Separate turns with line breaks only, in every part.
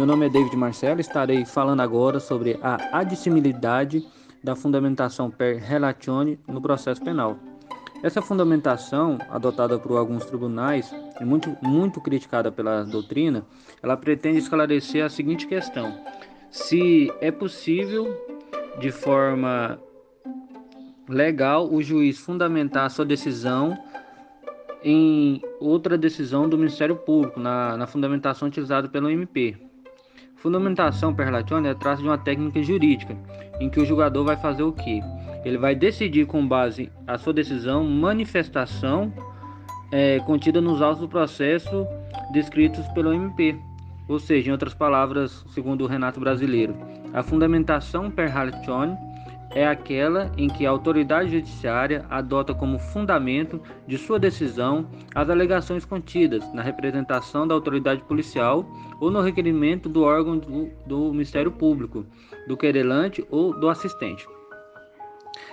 Meu nome é David Marcelo, estarei falando agora sobre a admissibilidade da fundamentação per relatione no processo penal. Essa fundamentação, adotada por alguns tribunais e muito, muito criticada pela doutrina, ela pretende esclarecer a seguinte questão: se é possível, de forma legal, o juiz fundamentar sua decisão em outra decisão do Ministério Público, na, na fundamentação utilizada pelo MP. Fundamentação per relatione é traço de uma técnica jurídica, em que o julgador vai fazer o quê? Ele vai decidir com base a sua decisão manifestação é, contida nos autos do processo descritos pelo MP. Ou seja, em outras palavras, segundo o Renato Brasileiro, a fundamentação per relatione é aquela em que a autoridade judiciária adota como fundamento de sua decisão as alegações contidas na representação da autoridade policial ou no requerimento do órgão do, do Ministério Público, do querelante ou do assistente.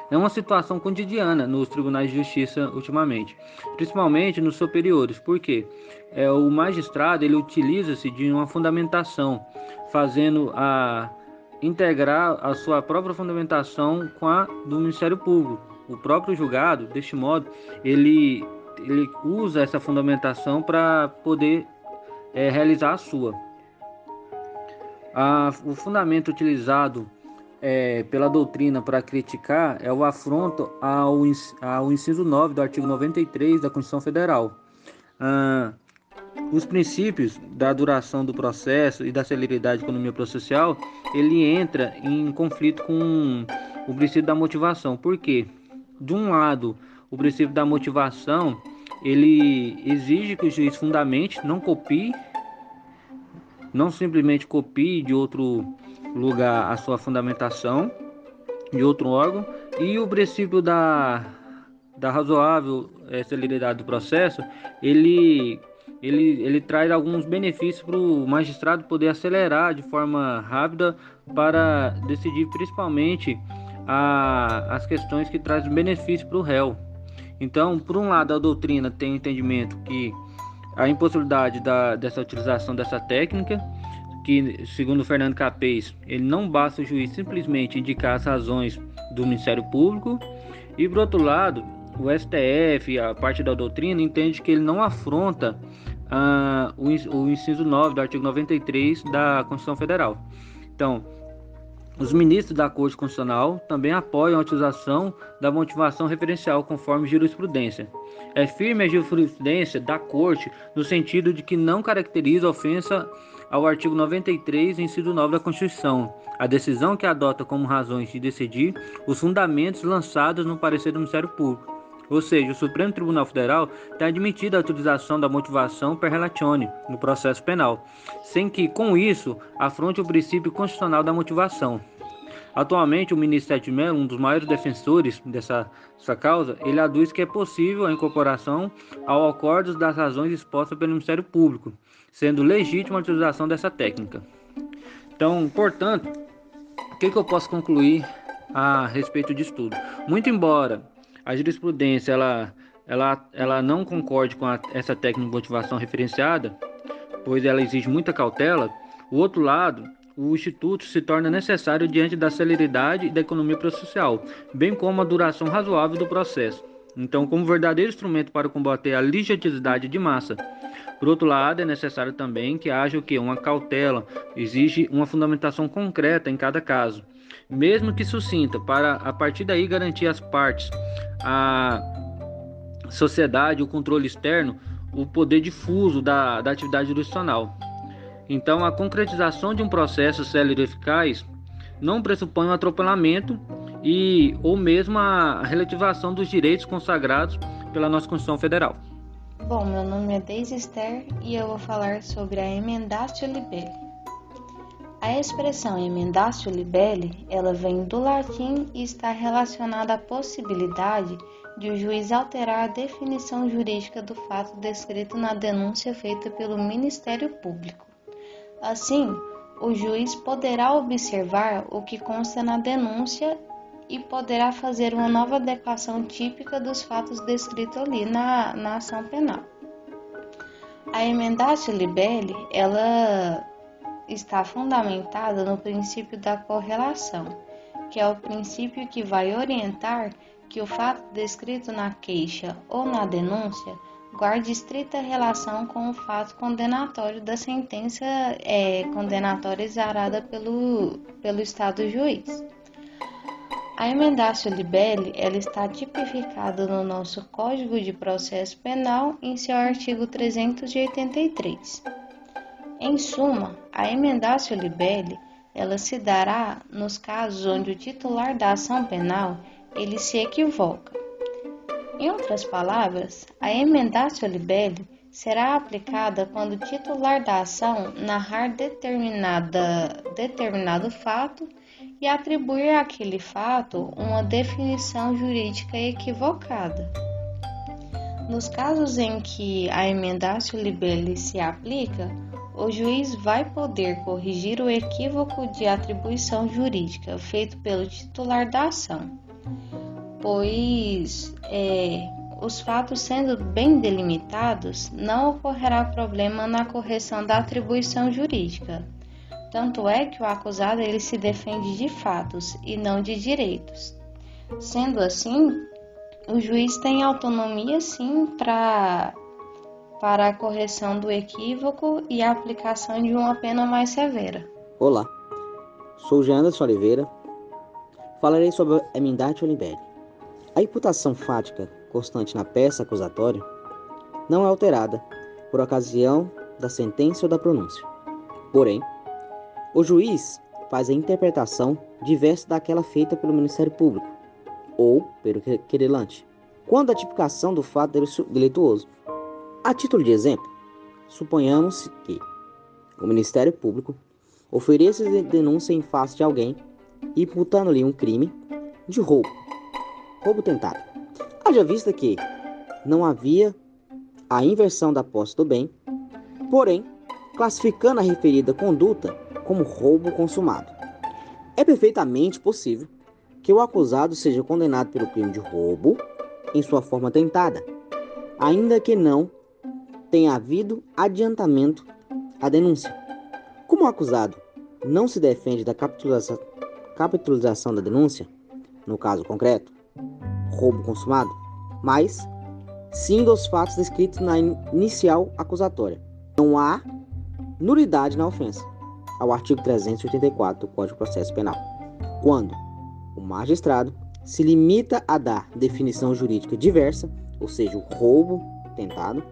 É uma situação cotidiana nos tribunais de justiça ultimamente, principalmente nos superiores, porque é, o magistrado ele utiliza-se de uma fundamentação, fazendo a integrar a sua própria fundamentação com a do Ministério Público. O próprio julgado, deste modo, ele, ele usa essa fundamentação para poder é, realizar a sua. A, o fundamento utilizado é, pela doutrina para criticar é o afronto ao, ao inciso 9 do artigo 93 da Constituição Federal. Ah, os princípios da duração do processo e da celeridade da economia processual, ele entra em conflito com o princípio da motivação. Por quê? De um lado, o princípio da motivação, ele exige que o juiz fundamente, não copie, não simplesmente copie de outro lugar a sua fundamentação, de outro órgão, e o princípio da, da razoável é, celeridade do processo, ele ele, ele traz alguns benefícios para o magistrado poder acelerar de forma rápida para decidir principalmente a, as questões que trazem benefício para o réu. Então, por um lado, a doutrina tem entendimento que a impossibilidade da, dessa utilização dessa técnica, que, segundo Fernando Capês, ele não basta o juiz simplesmente indicar as razões do Ministério Público, e por outro lado, o STF, a parte da doutrina, entende que ele não afronta ah, o, o inciso 9 do artigo 93 da Constituição Federal. Então, os ministros da Corte Constitucional também apoiam a utilização da motivação referencial conforme jurisprudência. É firme a jurisprudência da Corte no sentido de que não caracteriza ofensa ao artigo 93, inciso 9 da Constituição, a decisão que adota como razões de decidir os fundamentos lançados no parecer do Ministério Público. Ou seja, o Supremo Tribunal Federal tem admitido a utilização da motivação per relatione no processo penal, sem que, com isso, afronte o princípio constitucional da motivação. Atualmente, o ministro Sete Mello, um dos maiores defensores dessa, dessa causa, ele aduz que é possível a incorporação ao acordo das razões expostas pelo Ministério Público, sendo legítima a utilização dessa técnica. Então, portanto, o que, que eu posso concluir a respeito disso tudo? Muito embora a jurisprudência ela, ela, ela não concorde com a, essa técnica de motivação referenciada, pois ela exige muita cautela, o outro lado, o Instituto se torna necessário diante da celeridade e da economia processual, bem como a duração razoável do processo. Então, como verdadeiro instrumento para combater a litigiosidade de massa. Por outro lado, é necessário também que haja o que uma cautela, exige uma fundamentação concreta em cada caso mesmo que sucinta, para a partir daí garantir às partes, a sociedade, o controle externo, o poder difuso da, da atividade jurisdicional. Então, a concretização de um processo célere eficaz não pressupõe um atropelamento e ou mesmo a relativação dos direitos consagrados pela nossa Constituição Federal.
Bom, meu nome é Deise Esther e eu vou falar sobre a emendatio libelli. A expressão emendatio libelli, ela vem do latim e está relacionada à possibilidade de o juiz alterar a definição jurídica do fato descrito na denúncia feita pelo Ministério Público. Assim, o juiz poderá observar o que consta na denúncia e poderá fazer uma nova adequação típica dos fatos descritos ali na, na ação penal. A emendatio libelli, ela está fundamentada no princípio da correlação, que é o princípio que vai orientar que o fato descrito na queixa ou na denúncia guarde estrita relação com o fato condenatório da sentença é, condenatória exarada pelo, pelo Estado juiz. A emendácio libelli ela está tipificada no nosso Código de Processo Penal em seu artigo 383. Em suma, a emendácio libelli ela se dará nos casos onde o titular da ação penal ele se equivoca. Em outras palavras, a emendácio libelli será aplicada quando o titular da ação narrar determinada, determinado fato e atribuir àquele fato uma definição jurídica equivocada. Nos casos em que a emendatio libelli se aplica, o juiz vai poder corrigir o equívoco de atribuição jurídica feito pelo titular da ação, pois é, os fatos sendo bem delimitados, não ocorrerá problema na correção da atribuição jurídica. Tanto é que o acusado ele se defende de fatos e não de direitos. Sendo assim, o juiz tem autonomia sim para para a correção do equívoco e a aplicação de uma pena mais severa.
Olá, sou Janderson Oliveira. Falarei sobre a emendatio libelli. A imputação fática constante na peça acusatória não é alterada por ocasião da sentença ou da pronúncia. Porém, o juiz faz a interpretação diversa daquela feita pelo Ministério Público ou pelo querelante, quando a tipificação do fato delituoso. A título de exemplo, suponhamos que o Ministério Público ofereça denúncia em face de alguém imputando-lhe um crime de roubo, roubo tentado. Haja vista que não havia a inversão da posse do bem, porém, classificando a referida conduta como roubo consumado. É perfeitamente possível que o acusado seja condenado pelo crime de roubo em sua forma tentada, ainda que não tenha havido adiantamento à denúncia. Como o acusado não se defende da capitalização da denúncia, no caso concreto, roubo consumado, mas sim dos fatos descritos na inicial acusatória. Não há nulidade na ofensa ao artigo 384 do Código de Processo Penal, quando o magistrado se limita a dar definição jurídica diversa, ou seja, o roubo tentado,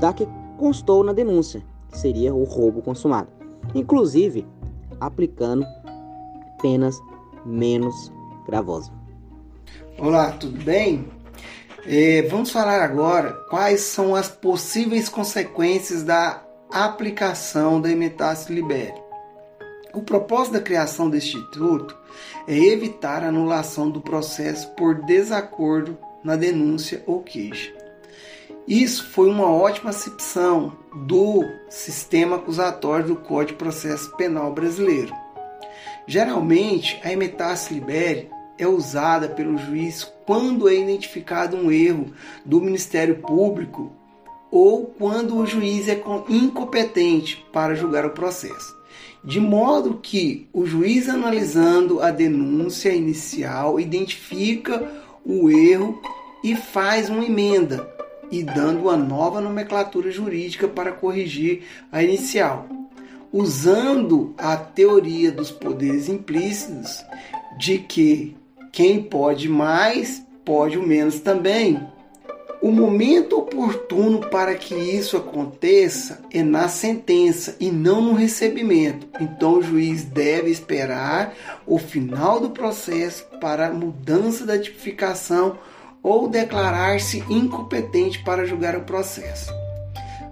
da que constou na denúncia, que seria o roubo consumado, inclusive aplicando penas menos gravosas.
Olá, tudo bem? É, vamos falar agora quais são as possíveis consequências da aplicação da imitácio libere. O propósito da criação deste instituto é evitar a anulação do processo por desacordo na denúncia ou queixa. Isso foi uma ótima acepção do sistema acusatório do Código de Processo Penal brasileiro. Geralmente, a emetácia libere é usada pelo juiz quando é identificado um erro do Ministério Público ou quando o juiz é incompetente para julgar o processo de modo que o juiz analisando a denúncia inicial identifica o erro e faz uma emenda e dando uma nova nomenclatura jurídica para corrigir a inicial, usando a teoria dos poderes implícitos de que quem pode mais pode o menos também. O momento oportuno para que isso aconteça é na sentença e não no recebimento. Então o juiz deve esperar o final do processo para mudança da tipificação ou declarar-se incompetente para julgar o processo.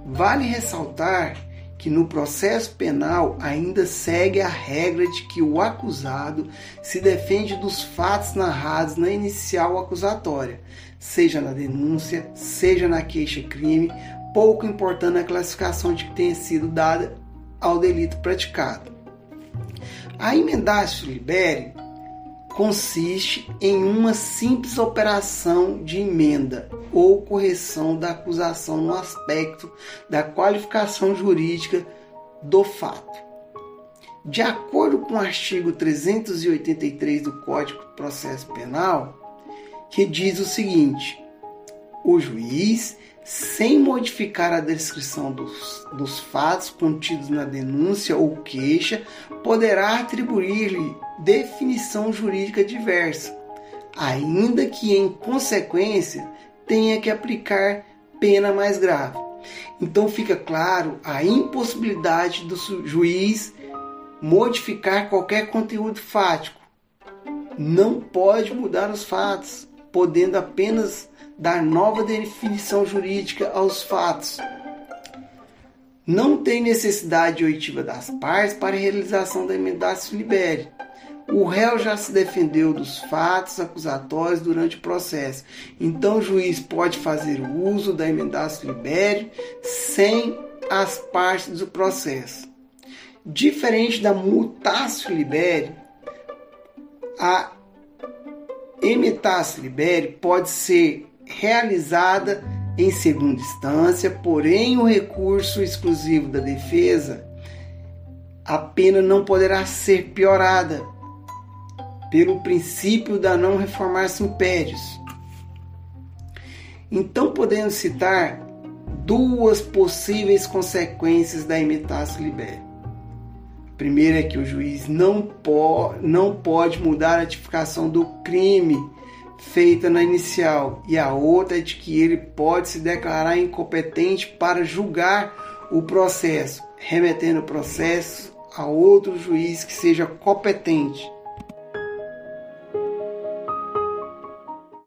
Vale ressaltar que no processo penal ainda segue a regra de que o acusado se defende dos fatos narrados na inicial acusatória, seja na denúncia, seja na queixa-crime, pouco importando a classificação de que tenha sido dada ao delito praticado. A emendácio libere consiste em uma simples operação de emenda ou correção da acusação no aspecto da qualificação jurídica do fato. De acordo com o artigo 383 do Código de Processo Penal, que diz o seguinte: o juiz, sem modificar a descrição dos, dos fatos contidos na denúncia ou queixa, poderá atribuir-lhe definição jurídica diversa, ainda que em consequência tenha que aplicar pena mais grave. Então fica claro a impossibilidade do juiz modificar qualquer conteúdo fático. Não pode mudar os fatos, podendo apenas dar nova definição jurídica aos fatos. Não tem necessidade oitiva das partes para a realização da emendatio libere. O réu já se defendeu dos fatos acusatórios durante o processo, então o juiz pode fazer uso da emendatio libere sem as partes do processo. Diferente da mutatio libere, a emendatio libere pode ser realizada em segunda instância, porém o recurso exclusivo da defesa, a pena não poderá ser piorada pelo princípio da não reformar-se impérios. Então podemos citar duas possíveis consequências da imitatio libere. A primeira é que o juiz não, po não pode mudar a tipificação do crime feita na inicial, e a outra é de que ele pode se declarar incompetente para julgar o processo, remetendo o processo a outro juiz que seja competente.